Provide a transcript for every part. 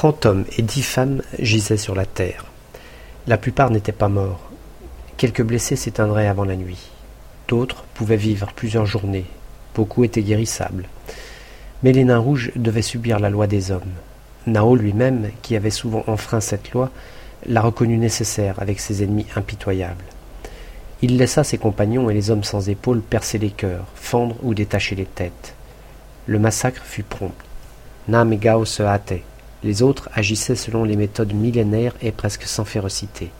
Trente hommes et dix femmes gisaient sur la terre. La plupart n'étaient pas morts. Quelques blessés s'éteindraient avant la nuit. D'autres pouvaient vivre plusieurs journées. Beaucoup étaient guérissables. Mais les nains rouges devaient subir la loi des hommes. Nao lui-même, qui avait souvent enfreint cette loi, la reconnut nécessaire avec ses ennemis impitoyables. Il laissa ses compagnons et les hommes sans épaules percer les cœurs, fendre ou détacher les têtes. Le massacre fut prompt. Nam et Gao se. Les autres agissaient selon les méthodes millénaires et presque sans férocité.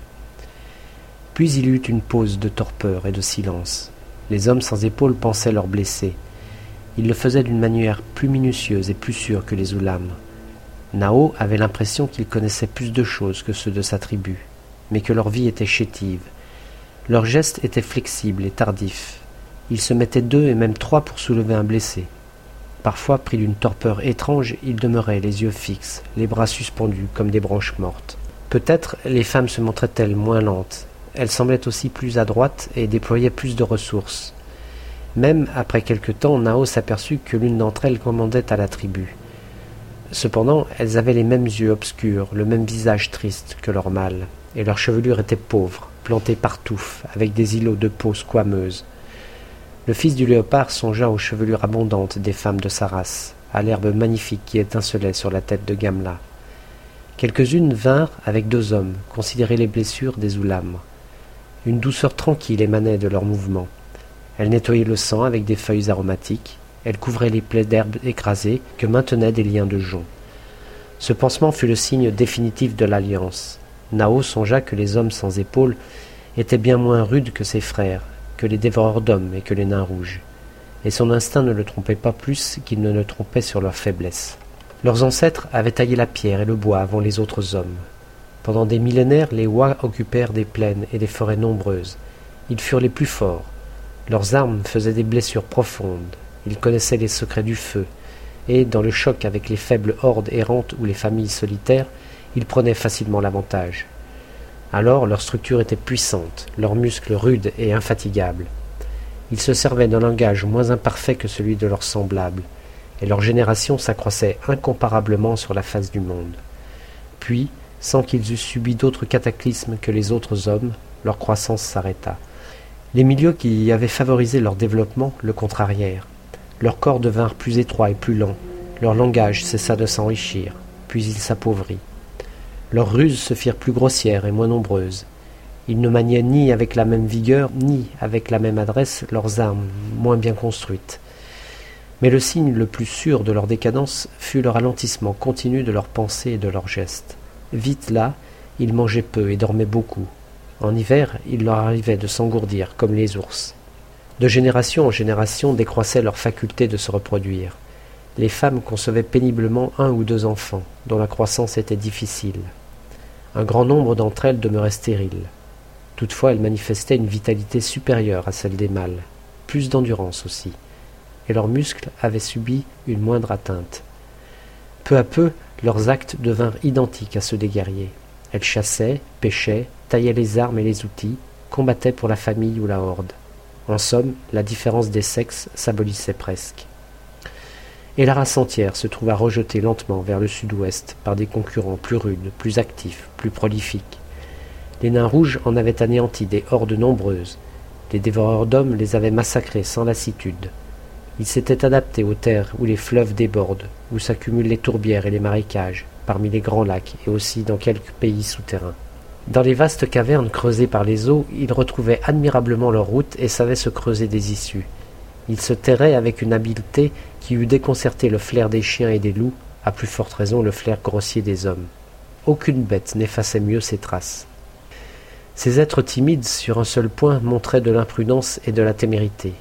Puis il eut une pause de torpeur et de silence. Les hommes sans épaules pensaient leurs blessés. Ils le faisaient d'une manière plus minutieuse et plus sûre que les Oulam. Nao avait l'impression qu'ils connaissaient plus de choses que ceux de sa tribu, mais que leur vie était chétive, leurs gestes étaient flexibles et tardifs. Ils se mettaient deux et même trois pour soulever un blessé. Parfois, pris d'une torpeur étrange, ils demeuraient les yeux fixes, les bras suspendus comme des branches mortes. Peut-être les femmes se montraient-elles moins lentes. Elles semblaient aussi plus adroites et déployaient plus de ressources. Même après quelque temps, Nao s'aperçut que l'une d'entre elles commandait à la tribu. Cependant, elles avaient les mêmes yeux obscurs, le même visage triste que leur mâle, et leur chevelure était pauvre plantés partout, avec des îlots de peau squameuse. Le fils du léopard songea aux chevelures abondantes des femmes de sa race, à l'herbe magnifique qui étincelait sur la tête de Gamla. Quelques-unes vinrent avec deux hommes considérer les blessures des Oulams. Une douceur tranquille émanait de leurs mouvements. Elles nettoyaient le sang avec des feuilles aromatiques, elles couvraient les plaies d'herbe écrasées que maintenaient des liens de jonc. Ce pansement fut le signe définitif de l'alliance. Nao songea que les hommes sans épaules étaient bien moins rudes que ses frères, les dévoreurs d'hommes et que les nains rouges. Et son instinct ne le trompait pas plus qu'il ne le trompait sur leur faiblesse. Leurs ancêtres avaient taillé la pierre et le bois avant les autres hommes. Pendant des millénaires, les Wa occupèrent des plaines et des forêts nombreuses. Ils furent les plus forts. Leurs armes faisaient des blessures profondes. Ils connaissaient les secrets du feu. Et, dans le choc avec les faibles hordes errantes ou les familles solitaires, ils prenaient facilement l'avantage. Alors leur structure était puissante, leurs muscles rudes et infatigables. Ils se servaient d'un langage moins imparfait que celui de leurs semblables, et leur génération s'accroissait incomparablement sur la face du monde. Puis, sans qu'ils eussent subi d'autres cataclysmes que les autres hommes, leur croissance s'arrêta. Les milieux qui avaient favorisé leur développement le contrarièrent. Leurs corps devinrent plus étroits et plus lents, leur langage cessa de s'enrichir, puis il s'appauvrit. Leurs ruses se firent plus grossières et moins nombreuses. Ils ne maniaient ni avec la même vigueur, ni avec la même adresse leurs armes, moins bien construites. Mais le signe le plus sûr de leur décadence fut le ralentissement continu de leurs pensées et de leurs gestes. Vite là, ils mangeaient peu et dormaient beaucoup. En hiver, il leur arrivait de s'engourdir comme les ours. De génération en génération décroissait leur faculté de se reproduire. Les femmes concevaient péniblement un ou deux enfants, dont la croissance était difficile. Un grand nombre d'entre elles demeuraient stériles. Toutefois, elles manifestaient une vitalité supérieure à celle des mâles, plus d'endurance aussi, et leurs muscles avaient subi une moindre atteinte. Peu à peu, leurs actes devinrent identiques à ceux des guerriers. Elles chassaient, pêchaient, taillaient les armes et les outils, combattaient pour la famille ou la horde. En somme, la différence des sexes s'abolissait presque et la race entière se trouva rejetée lentement vers le sud-ouest par des concurrents plus rudes, plus actifs, plus prolifiques. Les nains rouges en avaient anéanti des hordes nombreuses. Les dévoreurs d'hommes les avaient massacrés sans lassitude. Ils s'étaient adaptés aux terres où les fleuves débordent, où s'accumulent les tourbières et les marécages, parmi les grands lacs et aussi dans quelques pays souterrains. Dans les vastes cavernes creusées par les eaux, ils retrouvaient admirablement leur route et savaient se creuser des issues. Ils se terraient avec une habileté qui eût déconcerté le flair des chiens et des loups, à plus forte raison le flair grossier des hommes. Aucune bête n'effaçait mieux ses traces. Ces êtres timides sur un seul point montraient de l'imprudence et de la témérité.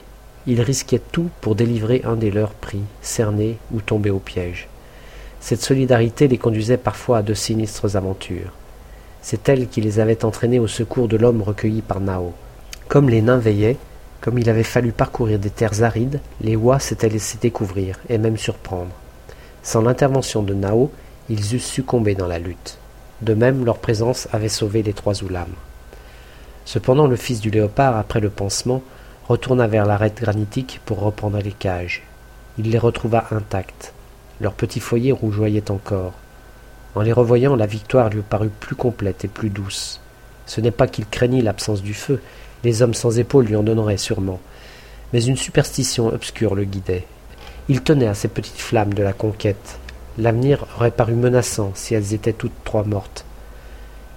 Ils risquaient tout pour délivrer un des leurs pris, cerner ou tomber au piège. Cette solidarité les conduisait parfois à de sinistres aventures. C'est elle qui les avait entraînés au secours de l'homme recueilli par Nao. Comme les nains veillaient, comme il avait fallu parcourir des terres arides, les Wa s'étaient laissés découvrir et même surprendre. Sans l'intervention de Nao, ils eussent succombé dans la lutte. De même, leur présence avait sauvé les trois Oulam. Cependant, le fils du léopard, après le pansement, retourna vers l'arête granitique pour reprendre les cages. Il les retrouva intactes. Leur petit foyer rougeoyait encore. En les revoyant, la victoire lui parut plus complète et plus douce. Ce n'est pas qu'il craignît l'absence du feu, les hommes sans épaules lui en donneraient sûrement, mais une superstition obscure le guidait. Il tenait à ces petites flammes de la conquête. L'avenir aurait paru menaçant si elles étaient toutes trois mortes.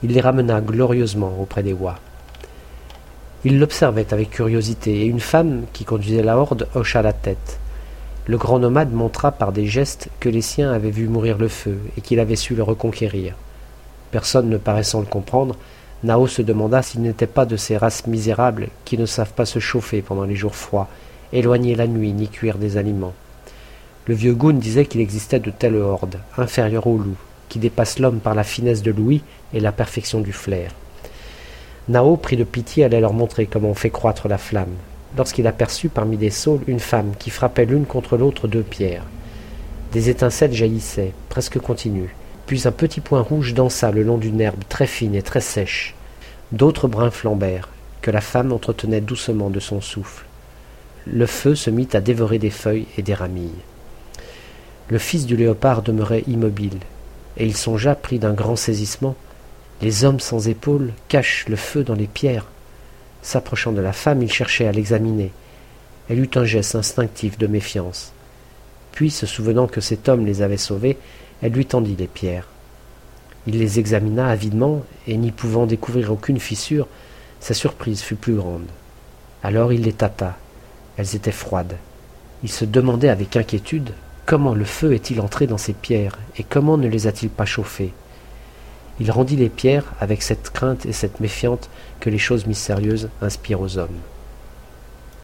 Il les ramena glorieusement auprès des Wa. Il l'observait avec curiosité, et une femme qui conduisait la horde hocha la tête. Le grand nomade montra par des gestes que les siens avaient vu mourir le feu et qu'il avait su le reconquérir. Personne ne paraissant le comprendre, Nao se demanda s'il n'était pas de ces races misérables qui ne savent pas se chauffer pendant les jours froids, éloigner la nuit ni cuire des aliments. Le vieux Goun disait qu'il existait de telles hordes, inférieures aux loups, qui dépassent l'homme par la finesse de l'ouïe et la perfection du flair. Nao prit de pitié à leur montrer comment on fait croître la flamme, lorsqu'il aperçut parmi des saules une femme qui frappait l'une contre l'autre deux pierres. Des étincelles jaillissaient, presque continues, puis un petit point rouge dansa le long d'une herbe très fine et très sèche. D'autres brins flambèrent, que la femme entretenait doucement de son souffle. Le feu se mit à dévorer des feuilles et des ramilles. Le fils du léopard demeurait immobile, et il songea, pris d'un grand saisissement, les hommes sans épaules cachent le feu dans les pierres. S'approchant de la femme, il cherchait à l'examiner. Elle eut un geste instinctif de méfiance. Puis, se souvenant que cet homme les avait sauvés, elle lui tendit les pierres. Il les examina avidement, et n'y pouvant découvrir aucune fissure, sa surprise fut plus grande. Alors il les tâta. Elles étaient froides. Il se demandait avec inquiétude comment le feu est-il entré dans ces pierres, et comment ne les a-t-il pas chauffées? Il rendit les pierres avec cette crainte et cette méfiante que les choses mystérieuses inspirent aux hommes.